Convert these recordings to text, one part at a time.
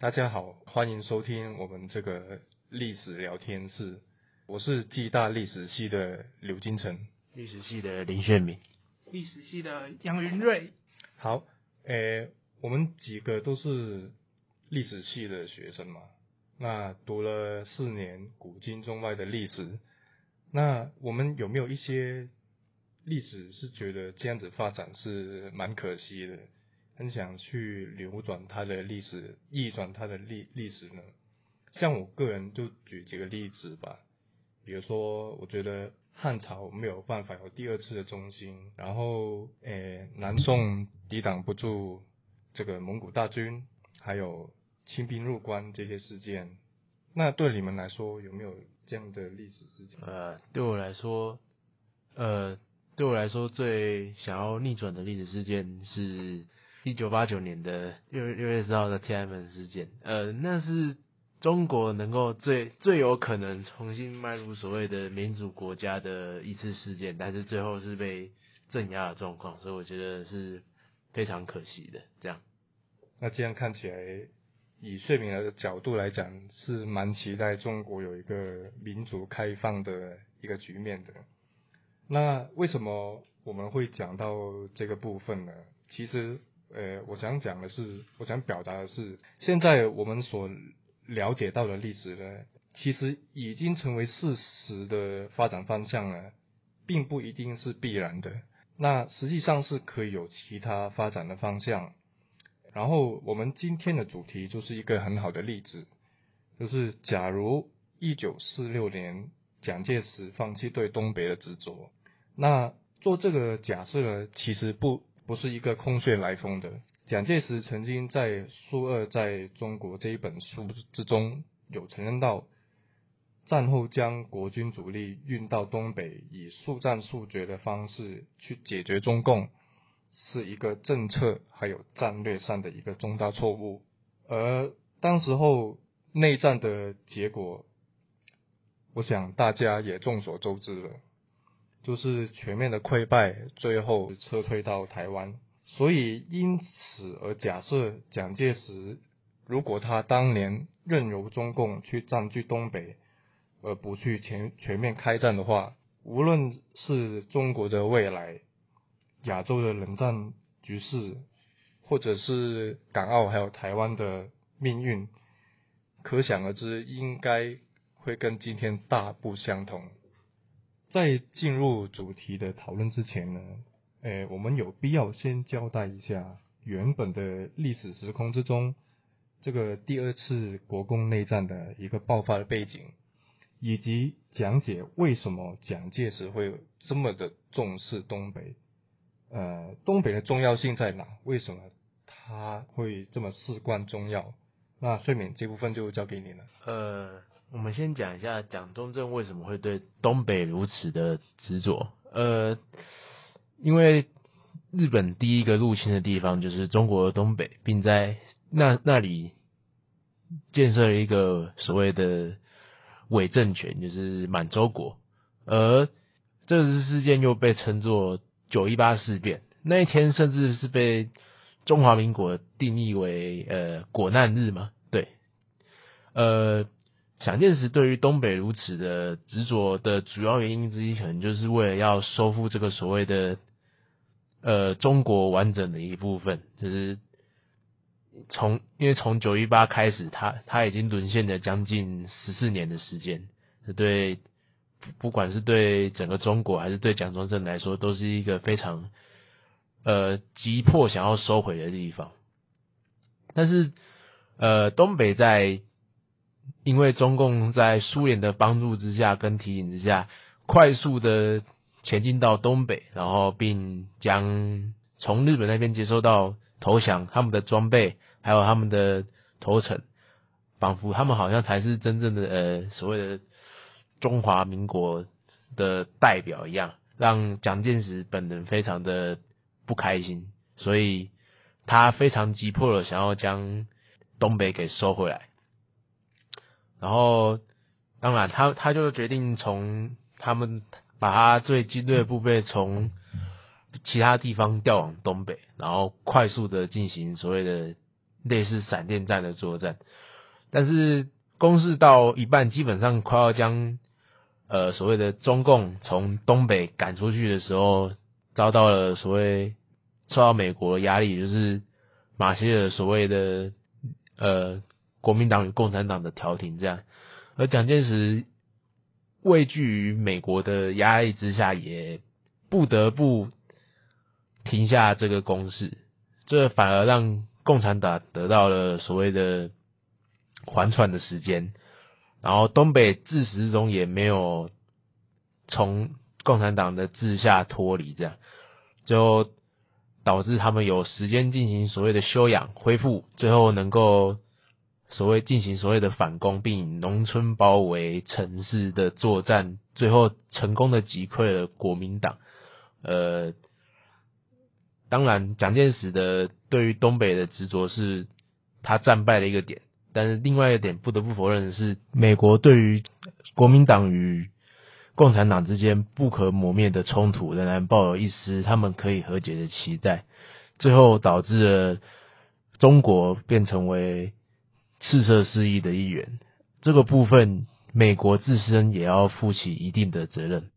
大家好，欢迎收听我们这个历史聊天室。我是暨大历史系的刘金城，历史系的林炫明，历史系的杨云瑞。好，诶，我们几个都是历史系的学生嘛，那读了四年古今中外的历史，那我们有没有一些历史是觉得这样子发展是蛮可惜的？很想去流转它的历史，逆转它的历历史呢？像我个人就举几个例子吧，比如说，我觉得汉朝没有办法有第二次的中兴，然后，诶，南宋抵挡不住这个蒙古大军，还有清兵入关这些事件，那对你们来说有没有这样的历史事件？呃，对我来说，呃，对我来说最想要逆转的历史事件是。一九八九年的六六月四号的天安门事件，呃，那是中国能够最最有可能重新迈入所谓的民主国家的一次事件，但是最后是被镇压的状况，所以我觉得是非常可惜的。这样，那这样看起来，以睡眠的角度来讲，是蛮期待中国有一个民主开放的一个局面的。那为什么我们会讲到这个部分呢？其实。呃，我想讲的是，我想表达的是，现在我们所了解到的历史呢，其实已经成为事实的发展方向了，并不一定是必然的。那实际上是可以有其他发展的方向。然后我们今天的主题就是一个很好的例子，就是假如一九四六年蒋介石放弃对东北的执着，那做这个假设呢，其实不。不是一个空穴来风的。蒋介石曾经在《苏二在中国》这一本书之中有承认到，战后将国军主力运到东北，以速战速决的方式去解决中共，是一个政策还有战略上的一个重大错误。而当时候内战的结果，我想大家也众所周知了。就是全面的溃败，最后撤退到台湾。所以因此而假设蒋介石如果他当年任由中共去占据东北，而不去全全面开战的话，无论是中国的未来、亚洲的冷战局势，或者是港澳还有台湾的命运，可想而知，应该会跟今天大不相同。在进入主题的讨论之前呢，诶，我们有必要先交代一下原本的历史时空之中，这个第二次国共内战的一个爆发的背景，以及讲解为什么蒋介石会这么的重视东北，呃，东北的重要性在哪？为什么他会这么事关重要？那睡眠这部分就交给你了。呃。我们先讲一下蒋中正为什么会对东北如此的执着。呃，因为日本第一个入侵的地方就是中国的东北，并在那那里建设了一个所谓的伪政权，就是满洲国。而这次事件又被称作九一八事变，那一天甚至是被中华民国定义为呃国难日嘛？对，呃。蒋介石对于东北如此的执着的主要原因之一，可能就是为了要收复这个所谓的呃中国完整的一部分。就是从因为从九一八开始，他他已经沦陷了将近十四年的时间，对不管是对整个中国还是对蒋中正来说，都是一个非常呃急迫想要收回的地方。但是呃东北在因为中共在苏联的帮助之下跟提醒之下，快速的前进到东北，然后并将从日本那边接收到投降他们的装备，还有他们的投诚，仿佛他们好像才是真正的呃所谓的中华民国的代表一样，让蒋介石本人非常的不开心，所以他非常急迫的想要将东北给收回来。然后，当然，他他就决定从他们把他最精锐的部队从其他地方调往东北，然后快速的进行所谓的类似闪电战的作战，但是攻势到一半，基本上快要将呃所谓的中共从东北赶出去的时候，遭到了所谓受到美国的压力，就是马歇尔所谓的呃国民党与共产党的调停这样，而蒋介石畏惧于美国的压力之下，也不得不停下这个攻势，这反而让共产党得到了所谓的缓喘的时间，然后东北自始至终也没有从共产党的治下脱离，这样。就导致他们有时间进行所谓的休养恢复，最后能够所谓进行所谓的反攻，并以农村包围城市的作战，最后成功的击溃了国民党。呃，当然，蒋介石的对于东北的执着是他战败的一个点，但是另外一点不得不否认的是，美国对于国民党与共产党之间不可磨灭的冲突，仍然抱有一丝他们可以和解的期待，最后导致了中国变成为赤色失意的一员。这个部分，美国自身也要负起一定的责任。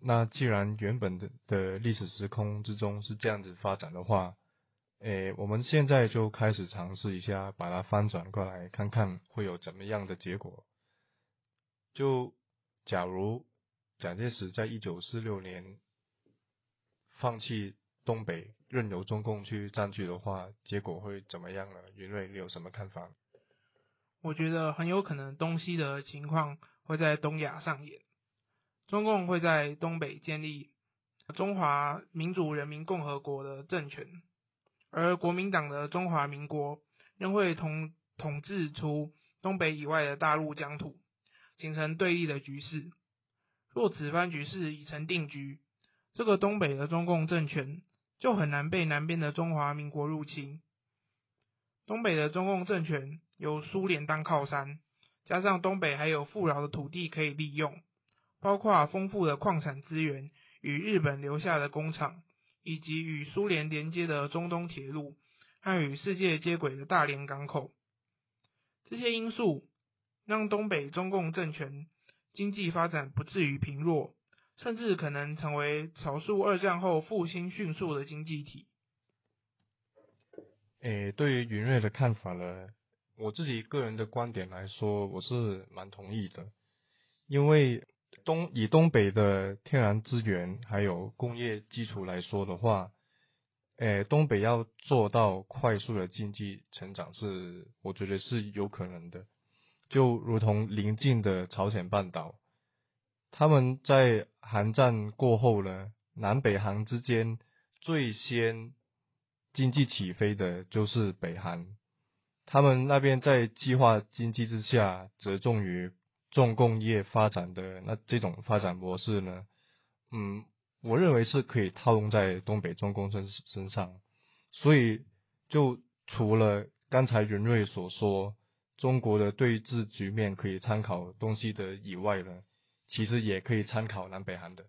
那既然原本的的历史时空之中是这样子发展的话，诶，我们现在就开始尝试一下，把它翻转过来，看看会有怎么样的结果。就假如蒋介石在一九四六年放弃东北，任由中共去占据的话，结果会怎么样呢？云瑞，你有什么看法？我觉得很有可能东西的情况会在东亚上演。中共会在东北建立中华民主人民共和国的政权，而国民党的中华民国仍会统统治出东北以外的大陆疆土，形成对立的局势。若此番局势已成定局，这个东北的中共政权就很难被南边的中华民国入侵。东北的中共政权由苏联当靠山，加上东北还有富饶的土地可以利用。包括丰富的矿产资源与日本留下的工厂，以及与苏联连接的中东铁路和与世界接轨的大连港口，这些因素让东北中共政权经济发展不至于贫弱，甚至可能成为少数二战后复兴迅速的经济体。诶，对于云瑞的看法呢，我自己个人的观点来说，我是蛮同意的，因为。东以东北的天然资源还有工业基础来说的话，诶，东北要做到快速的经济成长是，我觉得是有可能的。就如同邻近的朝鲜半岛，他们在韩战过后呢，南北韩之间最先经济起飞的就是北韩，他们那边在计划经济之下，着重于。重工业发展的那这种发展模式呢，嗯，我认为是可以套用在东北重工身身上。所以，就除了刚才云瑞所说中国的对峙局面可以参考东西的以外呢，其实也可以参考南北韩的。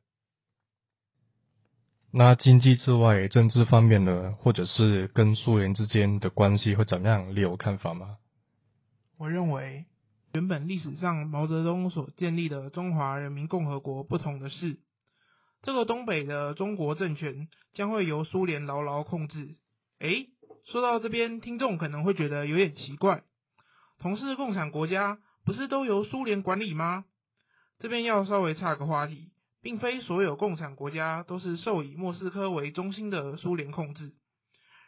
那经济之外，政治方面呢，或者是跟苏联之间的关系会怎么样？你有看法吗？我认为。原本历史上毛泽东所建立的中华人民共和国不同的是，这个东北的中国政权将会由苏联牢牢控制。诶，说到这边，听众可能会觉得有点奇怪，同是共产国家，不是都由苏联管理吗？这边要稍微岔个话题，并非所有共产国家都是受以莫斯科为中心的苏联控制，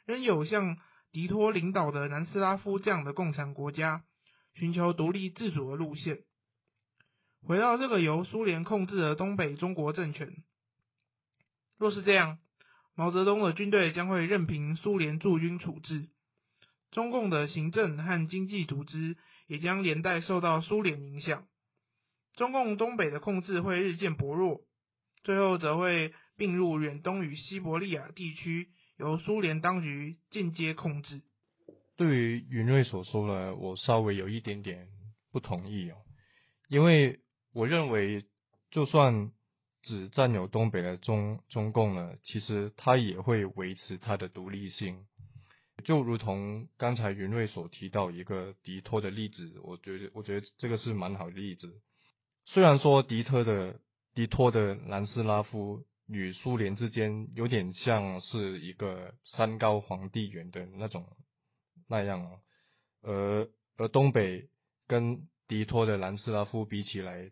仍有像迪托领导的南斯拉夫这样的共产国家。寻求独立自主的路线。回到这个由苏联控制的东北中国政权，若是这样，毛泽东的军队将会任凭苏联驻军处置，中共的行政和经济组织也将连带受到苏联影响，中共东北的控制会日渐薄弱，最后则会并入远东与西伯利亚地区，由苏联当局间接控制。对于云瑞所说的，我稍微有一点点不同意哦，因为我认为，就算只占有东北的中中共呢，其实它也会维持它的独立性。就如同刚才云瑞所提到一个迪托的例子，我觉得我觉得这个是蛮好的例子。虽然说迪特的迪托的南斯拉夫与苏联之间有点像是一个山高皇帝远的那种那样，而而东北跟迪托的南斯拉夫比起来，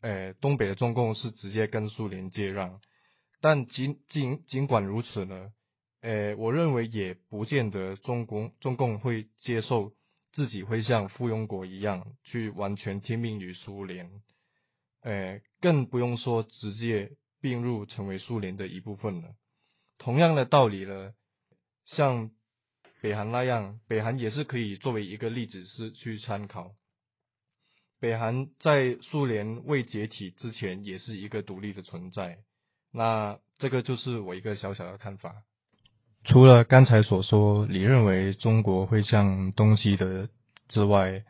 呃，东北的中共是直接跟苏联接壤，但尽尽尽管如此呢，呃，我认为也不见得中共中共会接受。自己会像附庸国一样去完全听命于苏联，呃，更不用说直接并入成为苏联的一部分了。同样的道理呢，像北韩那样，北韩也是可以作为一个例子是去参考。北韩在苏联未解体之前也是一个独立的存在，那这个就是我一个小小的看法。除了刚才所说，你认为中国会向东西的之外，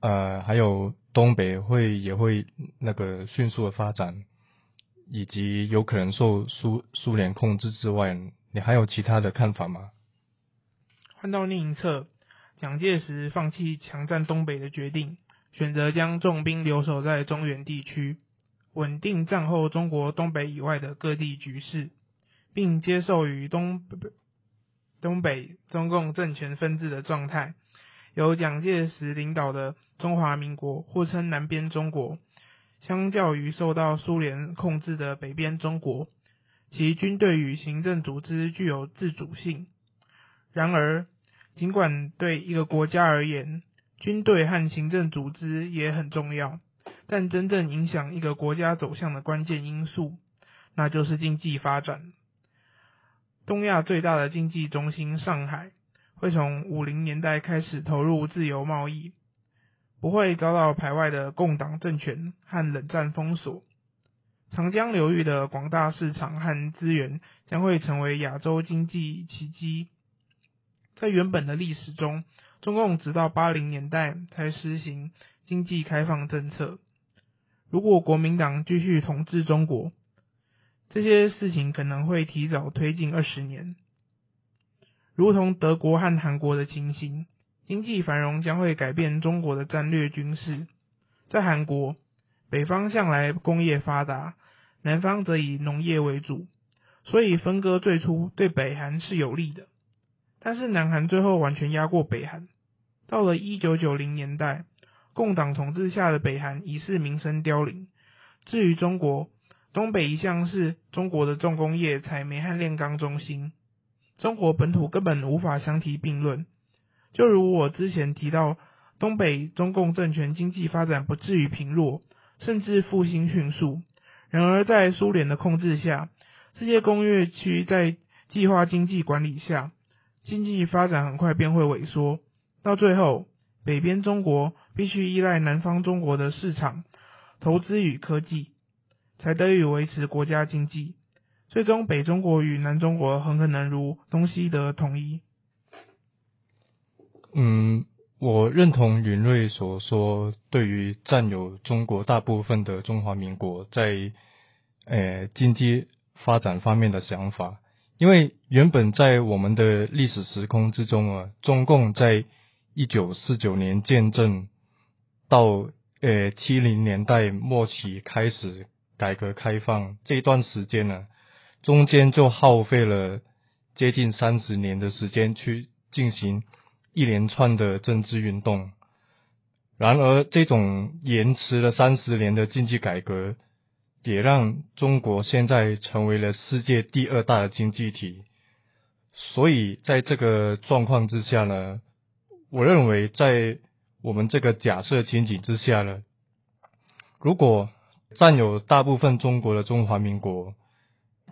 呃，还有东北会也会那个迅速的发展，以及有可能受苏苏联控制之外，你还有其他的看法吗？换到另一侧，蒋介石放弃强占东北的决定，选择将重兵留守在中原地区，稳定战后中国东北以外的各地局势。并接受于东东北中共政权分治的状态，由蒋介石领导的中华民国，或称南边中国，相较于受到苏联控制的北边中国，其军队与行政组织具有自主性。然而，尽管对一个国家而言，军队和行政组织也很重要，但真正影响一个国家走向的关键因素，那就是经济发展。东亚最大的经济中心上海，会从五零年代开始投入自由贸易，不会遭到排外的共党政权和冷战封锁。长江流域的广大市场和资源将会成为亚洲经济奇迹。在原本的历史中，中共直到八零年代才实行经济开放政策。如果国民党继续统治中国，这些事情可能会提早推进二十年，如同德国和韩国的情形，经济繁荣将会改变中国的战略军事。在韩国，北方向来工业发达，南方则以农业为主，所以分割最初对北韩是有利的。但是南韩最后完全压过北韩。到了一九九零年代，共党统治下的北韩已是民生凋零。至于中国，东北一向是中国的重工业、采煤和炼钢中心，中国本土根本无法相提并论。就如我之前提到，东北中共政权经济发展不至于贫弱，甚至复兴迅速。然而，在苏联的控制下，这些工业区在计划经济管理下，经济发展很快便会萎缩。到最后，北边中国必须依赖南方中国的市场、投资与科技。才得以维持国家经济，最终北中国与南中国很可能如东西德统一。嗯，我认同云瑞所说，对于占有中国大部分的中华民国在呃经济发展方面的想法，因为原本在我们的历史时空之中啊，中共在一九四九年建政到呃七零年代末期开始。改革开放这段时间呢，中间就耗费了接近三十年的时间去进行一连串的政治运动。然而，这种延迟了三十年的经济改革，也让中国现在成为了世界第二大的经济体。所以，在这个状况之下呢，我认为在我们这个假设情景之下呢，如果占有大部分中国的中华民国，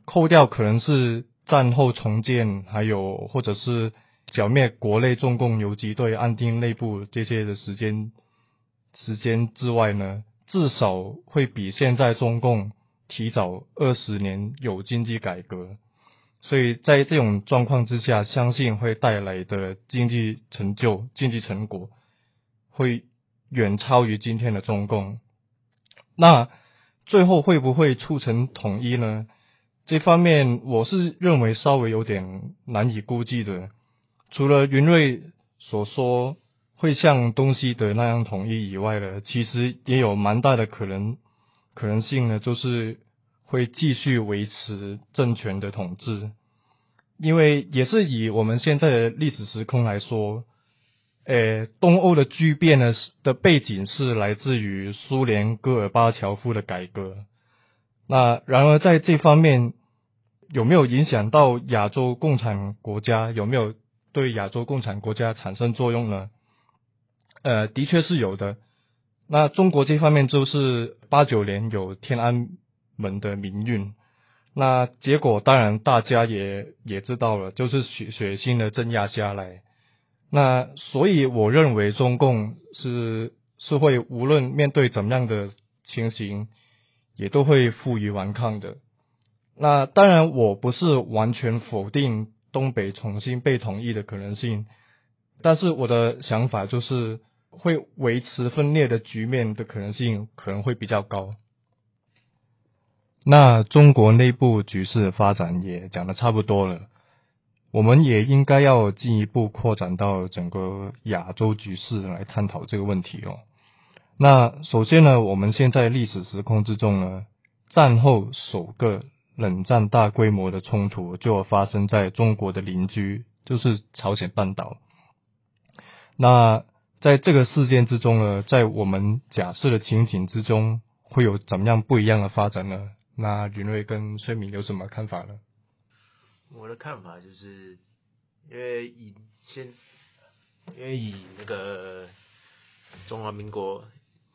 扣掉可能是战后重建，还有或者是剿灭国内中共游击队、安定内部这些的时间时间之外呢，至少会比现在中共提早二十年有经济改革，所以在这种状况之下，相信会带来的经济成就、经济成果会远超于今天的中共。那。最后会不会促成统一呢？这方面我是认为稍微有点难以估计的。除了云瑞所说会像东西德那样统一以外呢，其实也有蛮大的可能可能性呢，就是会继续维持政权的统治，因为也是以我们现在的历史时空来说，呃，东欧的巨变呢的背景是来自于苏联戈尔巴乔夫的改革，那然而在这方面有没有影响到亚洲共产国家？有没有？对亚洲共产国家产生作用呢？呃，的确是有的。那中国这方面就是八九年有天安门的民运，那结果当然大家也也知道了，就是血血腥的镇压下来。那所以我认为中共是是会无论面对怎么样的情形，也都会负隅顽抗的。那当然我不是完全否定。东北重新被统一的可能性，但是我的想法就是会维持分裂的局面的可能性可能会比较高。那中国内部局势发展也讲的差不多了，我们也应该要进一步扩展到整个亚洲局势来探讨这个问题哦。那首先呢，我们现在历史时空之中呢，战后首个。冷战大规模的冲突就发生在中国的邻居，就是朝鲜半岛。那在这个事件之中呢，在我们假设的情景之中，会有怎么样不一样的发展呢？那云瑞跟崔敏有什么看法呢？我的看法就是，因为以先，因为以那个中华民国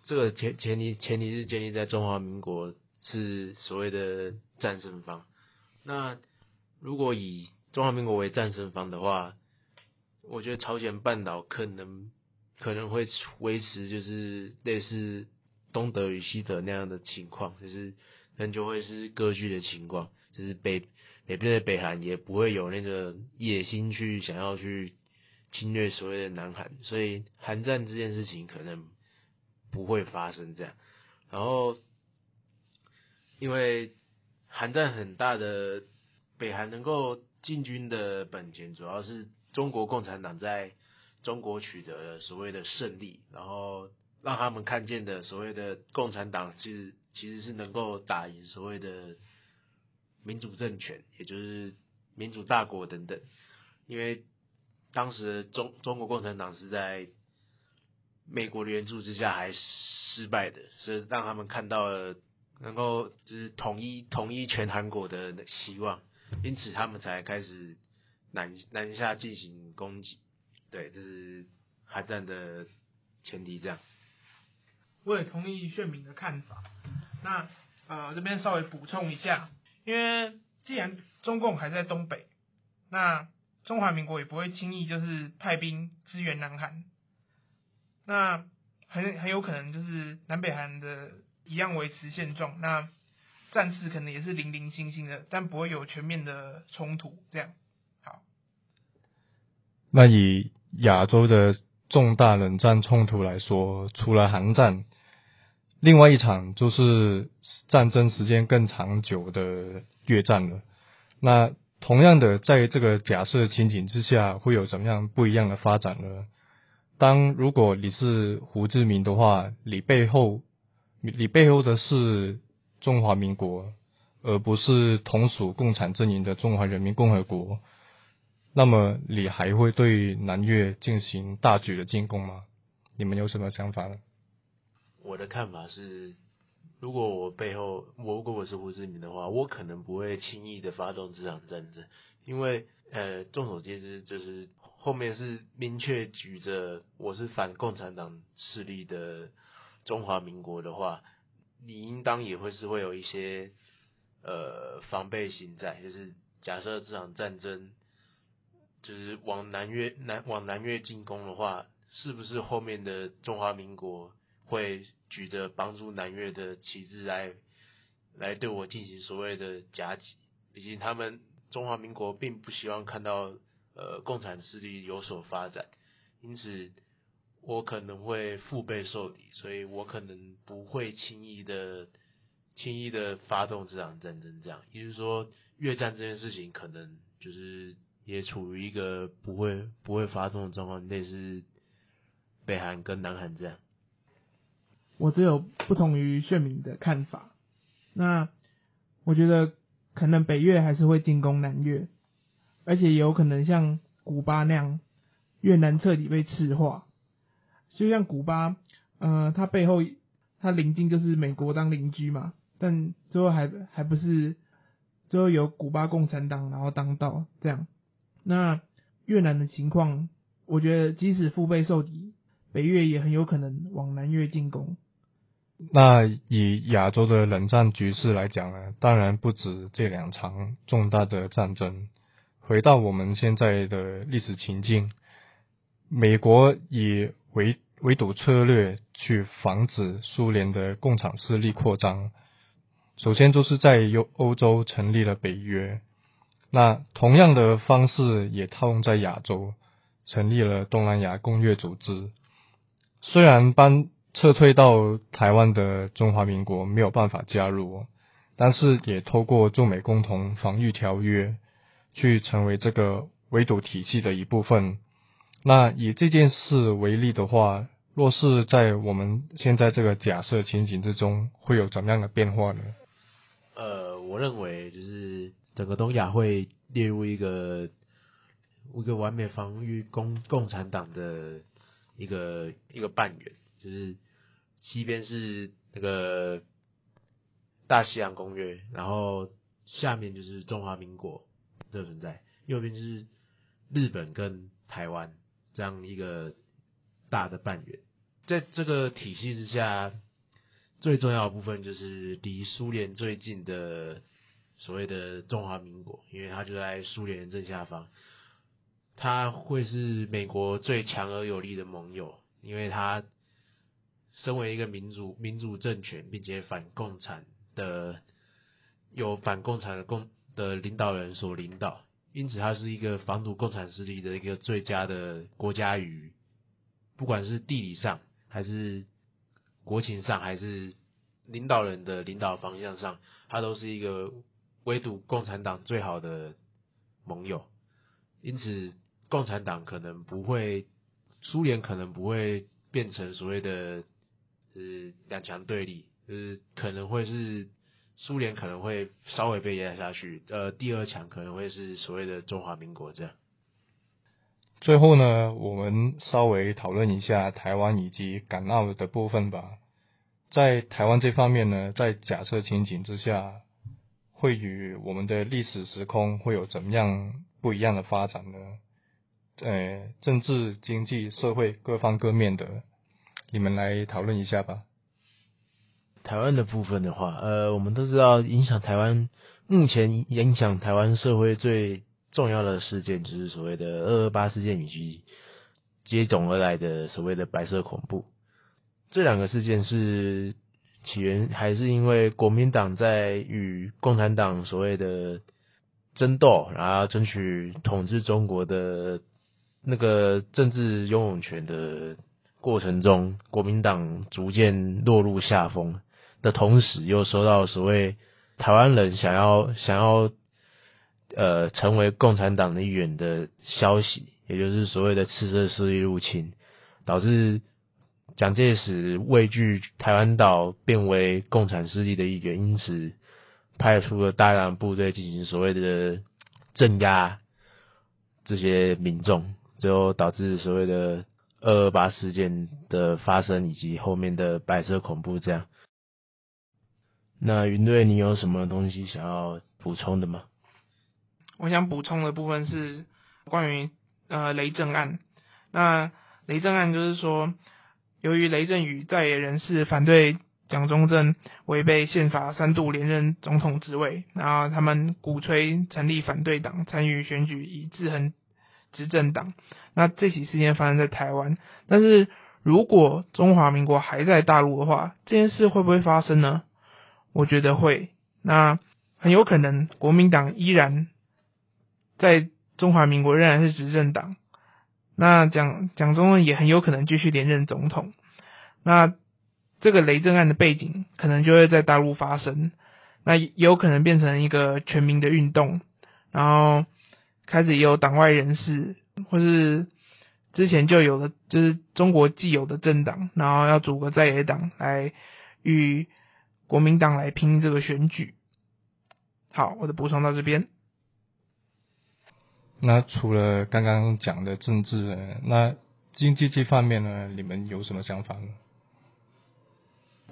这个前前提前提是建立在中华民国。是所谓的战胜方。那如果以中华民国为战胜方的话，我觉得朝鲜半岛可能可能会维持就是类似东德与西德那样的情况，就是可能就会是割据的情况，就是北北边的北韩也不会有那个野心去想要去侵略所谓的南韩，所以韩战这件事情可能不会发生这样，然后。因为韩战很大的北韩能够进军的本钱，主要是中国共产党在中国取得所谓的胜利，然后让他们看见的所谓的共产党其实其实是能够打赢所谓的民主政权，也就是民主大国等等。因为当时中中国共产党是在美国的援助之下还失败的，所以让他们看到了。能够就是统一统一全韩国的希望，因此他们才开始南南下进行攻击。对，这是韩战的前提。这样，我也同意炫明的看法。那呃这边稍微补充一下，因为既然中共还在东北，那中华民国也不会轻易就是派兵支援南韩。那很很有可能就是南北韩的。一样维持现状，那战事可能也是零零星星的，但不会有全面的冲突。这样，好。那以亚洲的重大冷战冲突来说，除了韩战，另外一场就是战争时间更长久的越战了。那同样的，在这个假设情景之下，会有怎么样不一样的发展呢？当如果你是胡志明的话，你背后。你背后的是中华民国，而不是同属共产阵营的中华人民共和国。那么，你还会对南越进行大举的进攻吗？你们有什么想法呢？我的看法是，如果我背后，我如果我是胡志明的话，我可能不会轻易的发动这场战争，因为呃，众所皆知，就是后面是明确举着我是反共产党势力的。中华民国的话，你应当也会是会有一些呃防备心在，就是假设这场战争就是往南越南往南越进攻的话，是不是后面的中华民国会举着帮助南越的旗帜来来对我进行所谓的夹击？毕竟他们中华民国并不希望看到呃共产势力有所发展，因此。我可能会腹背受敌，所以我可能不会轻易的、轻易的发动这场战争。这样，也就是说，越战这件事情可能就是也处于一个不会不会发动的状况，类似北韩跟南韩这样。我只有不同于炫明的看法。那我觉得可能北越还是会进攻南越，而且有可能像古巴那样，越南彻底被赤化。就像古巴，呃，它背后它邻近就是美国当邻居嘛，但最后还还不是最后由古巴共产党然后当道这样。那越南的情况，我觉得即使腹背受敌，北越也很有可能往南越进攻。那以亚洲的冷战局势来讲呢，当然不止这两场重大的战争。回到我们现在的历史情境，美国以围围堵策略去防止苏联的共产势力扩张，首先就是在欧欧洲成立了北约。那同样的方式也套用在亚洲，成立了东南亚工业组织。虽然班。撤退到台湾的中华民国没有办法加入，但是也透过中美共同防御条约，去成为这个围堵体系的一部分。那以这件事为例的话，若是在我们现在这个假设情景之中，会有怎么样的变化呢？呃，我认为就是整个东亚会列入一个一个完美防御共共产党的一个一个半圆，就是。西边是那个大西洋公约，然后下面就是中华民国的存在，右边就是日本跟台湾这样一个大的半圆。在这个体系之下，最重要的部分就是离苏联最近的所谓的中华民国，因为它就在苏联正下方，它会是美国最强而有力的盟友，因为它。身为一个民主民主政权，并且反共产的，有反共产的共的领导人所领导，因此它是一个防堵共产势力的一个最佳的国家与，不管是地理上，还是国情上，还是领导人的领导方向上，它都是一个围堵共产党最好的盟友。因此，共产党可能不会，苏联可能不会变成所谓的。是两强对立，就是可能会是苏联可能会稍微被压下去，呃，第二强可能会是所谓的中华民国这样。最后呢，我们稍微讨论一下台湾以及港澳的部分吧。在台湾这方面呢，在假设情景之下，会与我们的历史时空会有怎么样不一样的发展呢？呃，政治、经济、社会各方各面的。你们来讨论一下吧。台湾的部分的话，呃，我们都知道，影响台湾目前影响台湾社会最重要的事件，就是所谓的二二八事件以及接踵而来的所谓的白色恐怖。这两个事件是起源，还是因为国民党在与共产党所谓的争斗，然后争取统治中国的那个政治拥有权的。过程中，国民党逐渐落入下风的同时，又收到所谓台湾人想要想要呃成为共产党的一员的消息，也就是所谓的赤色势力入侵，导致蒋介石畏惧台湾岛变为共产势力的一员，因此派出了大量部队进行所谓的镇压这些民众，最后导致所谓的。二二八事件的发生以及后面的白色恐怖，这样。那云队，你有什么东西想要补充的吗？我想补充的部分是关于呃雷震案。那雷震案就是说，由于雷震宇在野人士反对蒋中正违背宪法三度连任总统职位，然后他们鼓吹成立反对党参与选举以制衡。执政党，那这起事件发生在台湾，但是如果中华民国还在大陆的话，这件事会不会发生呢？我觉得会，那很有可能国民党依然在中华民国仍然是执政党，那蒋蒋中正也很有可能继续连任总统，那这个雷震案的背景可能就会在大陆发生，那也有可能变成一个全民的运动，然后。开始也有党外人士，或是之前就有的，就是中国既有的政党，然后要组个在野党来与国民党来拼这个选举。好，我的补充到这边。那除了刚刚讲的政治呢，那经济这方面呢，你们有什么想法呢？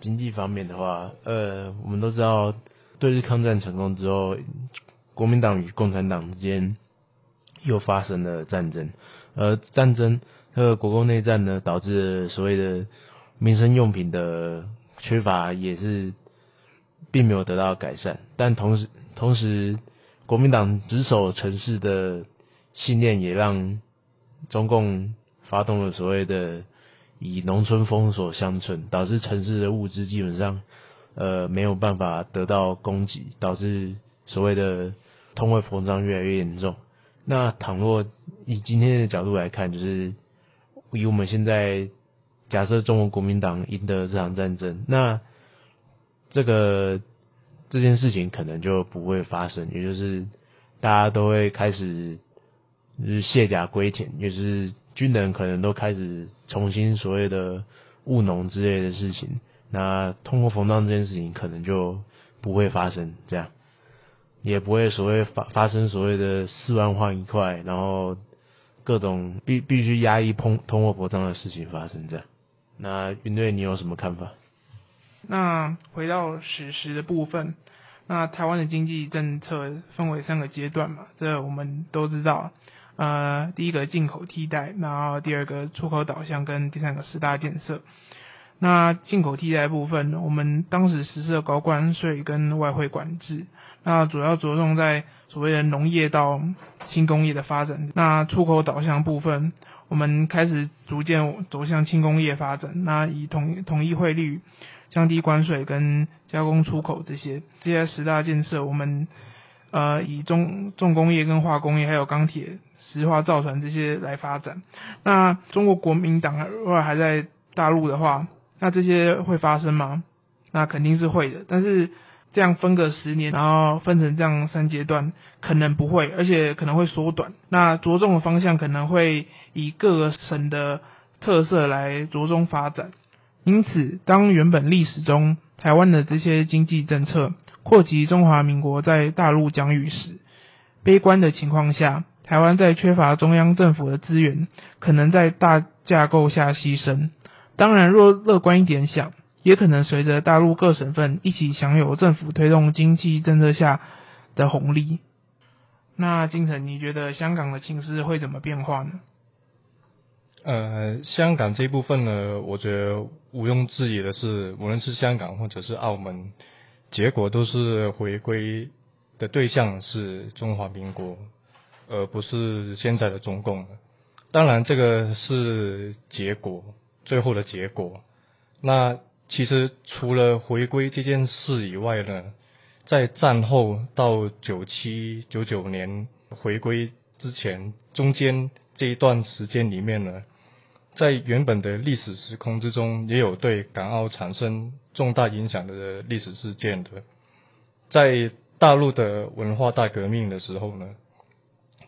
经济方面的话，呃，我们都知道，对日抗战成功之后，国民党与共产党之间又发生了战争，而战争和国共内战呢，导致所谓的民生用品的缺乏，也是并没有得到改善。但同时，同时，国民党执守城市的信念，也让中共发动了所谓的。以农村封锁乡村，导致城市的物资基本上，呃，没有办法得到供给，导致所谓的通货膨胀越来越严重。那倘若以今天的角度来看，就是以我们现在假设中国国民党赢得这场战争，那这个这件事情可能就不会发生，也就是大家都会开始就是卸甲归田，就是。军人可能都开始重新所谓的务农之类的事情，那通货膨胀这件事情可能就不会发生，这样也不会所谓发发生所谓的四万换一块，然后各种必必须压抑通通货膨胀的事情发生，这样。那云队，你有什么看法？那回到史实的部分，那台湾的经济政策分为三个阶段嘛，这我们都知道。呃，第一个进口替代，然后第二个出口导向，跟第三个十大建设。那进口替代部分，我们当时实施了高关税跟外汇管制，那主要着重在所谓的农业到轻工业的发展。那出口导向部分，我们开始逐渐走向轻工业发展，那以统统一汇率、降低关税跟加工出口这些这些十大建设，我们呃以重重工业跟化工业还有钢铁。石化造船这些来发展，那中国国民党如果还在大陆的话，那这些会发生吗？那肯定是会的，但是这样分个十年，然后分成这样三阶段，可能不会，而且可能会缩短。那着重的方向可能会以各个省的特色来着重发展。因此，当原本历史中台湾的这些经济政策扩及中华民国在大陆疆域时，悲观的情况下。台湾在缺乏中央政府的资源，可能在大架构下牺牲。当然，若乐观一点想，也可能随着大陆各省份一起享有政府推动经济政策下的红利。那金城，你觉得香港的情势会怎么变化呢？呃，香港这部分呢，我觉得毋庸置疑的是，无论是香港或者是澳门，结果都是回归的对象是中华民国。而不是现在的中共当然这个是结果，最后的结果。那其实除了回归这件事以外呢，在战后到九七九九年回归之前，中间这一段时间里面呢，在原本的历史时空之中，也有对港澳产生重大影响的历史事件的。在大陆的文化大革命的时候呢。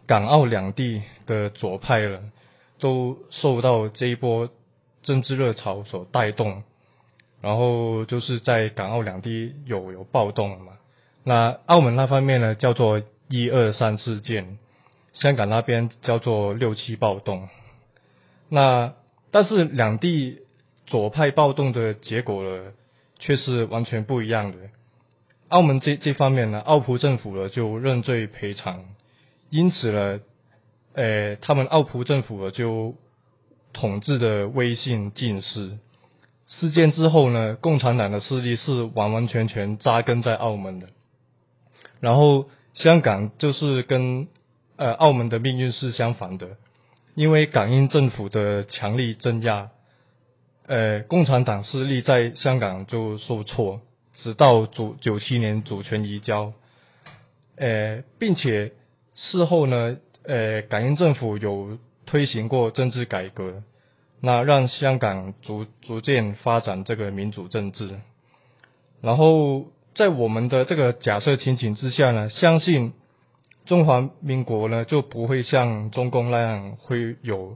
港澳两地的左派呢，都受到这一波政治热潮所带动，然后就是在港澳两地有有暴动了嘛。那澳门那方面呢，叫做一二三事件，香港那边叫做六七暴动。那但是两地左派暴动的结果呢，却是完全不一样的。澳门这这方面呢，澳葡政府呢就认罪赔偿。因此呢，呃，他们澳葡政府呢就统治的威信尽失。事件之后呢，共产党的势力是完完全全扎根在澳门的。然后香港就是跟呃澳门的命运是相反的，因为港英政府的强力镇压，呃，共产党势力在香港就受挫，直到主九七年主权移交，呃，并且。事后呢，呃，港英政府有推行过政治改革，那让香港逐逐渐发展这个民主政治。然后在我们的这个假设情景之下呢，相信中华民国呢就不会像中共那样会有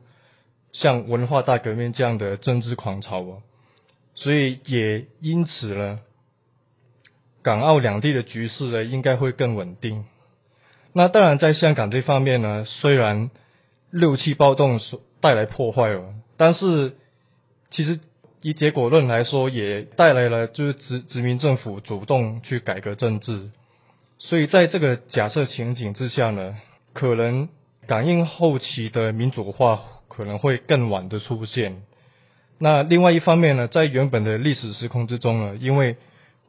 像文化大革命这样的政治狂潮哦，所以也因此呢，港澳两地的局势呢应该会更稳定。那当然，在香港这方面呢，虽然六七暴动所带来破坏了，但是其实以结果论来说，也带来了就是殖殖民政府主动去改革政治。所以在这个假设情景之下呢，可能感应后期的民主化可能会更晚的出现。那另外一方面呢，在原本的历史时空之中呢，因为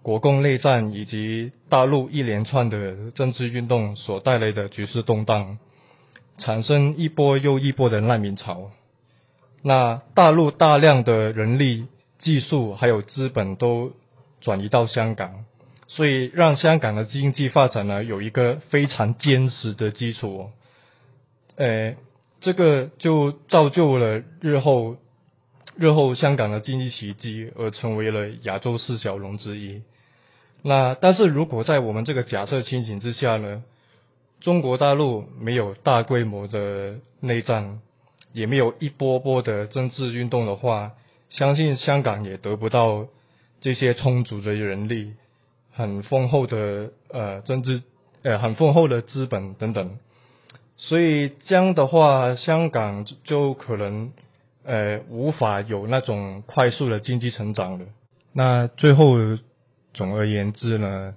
国共内战以及大陆一连串的政治运动所带来的局势动荡，产生一波又一波的难民潮。那大陆大量的人力、技术还有资本都转移到香港。所以让香港的经济发展呢有一个非常坚实的基础，呃，这个就造就了日后日后香港的经济奇迹，而成为了亚洲四小龙之一。那但是如果在我们这个假设情形之下呢，中国大陆没有大规模的内战，也没有一波波的政治运动的话，相信香港也得不到这些充足的人力。很丰厚的呃政治呃很丰厚的资本等等，所以这样的话，香港就可能呃无法有那种快速的经济成长了。那最后总而言之呢，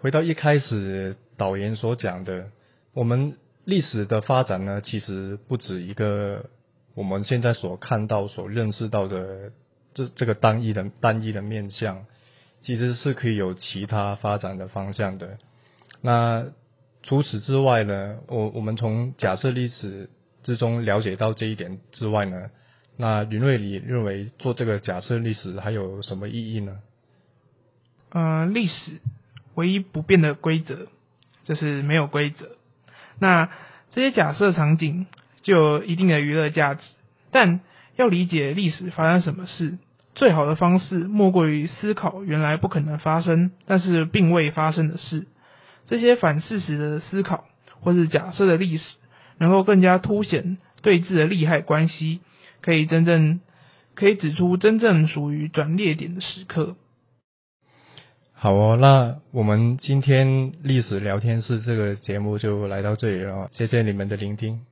回到一开始导言所讲的，我们历史的发展呢，其实不止一个我们现在所看到、所认识到的这这个单一的单一的面相。其实是可以有其他发展的方向的。那除此之外呢？我我们从假设历史之中了解到这一点之外呢，那云瑞里认为做这个假设历史还有什么意义呢？呃，历史唯一不变的规则就是没有规则。那这些假设场景就有一定的娱乐价值，但要理解历史发生什么事。最好的方式莫过于思考原来不可能发生，但是并未发生的事。这些反事实的思考，或是假设的历史，能够更加凸显对峙的利害关系，可以真正可以指出真正属于转捩点的时刻。好哦，那我们今天历史聊天室这个节目就来到这里了，谢谢你们的聆听。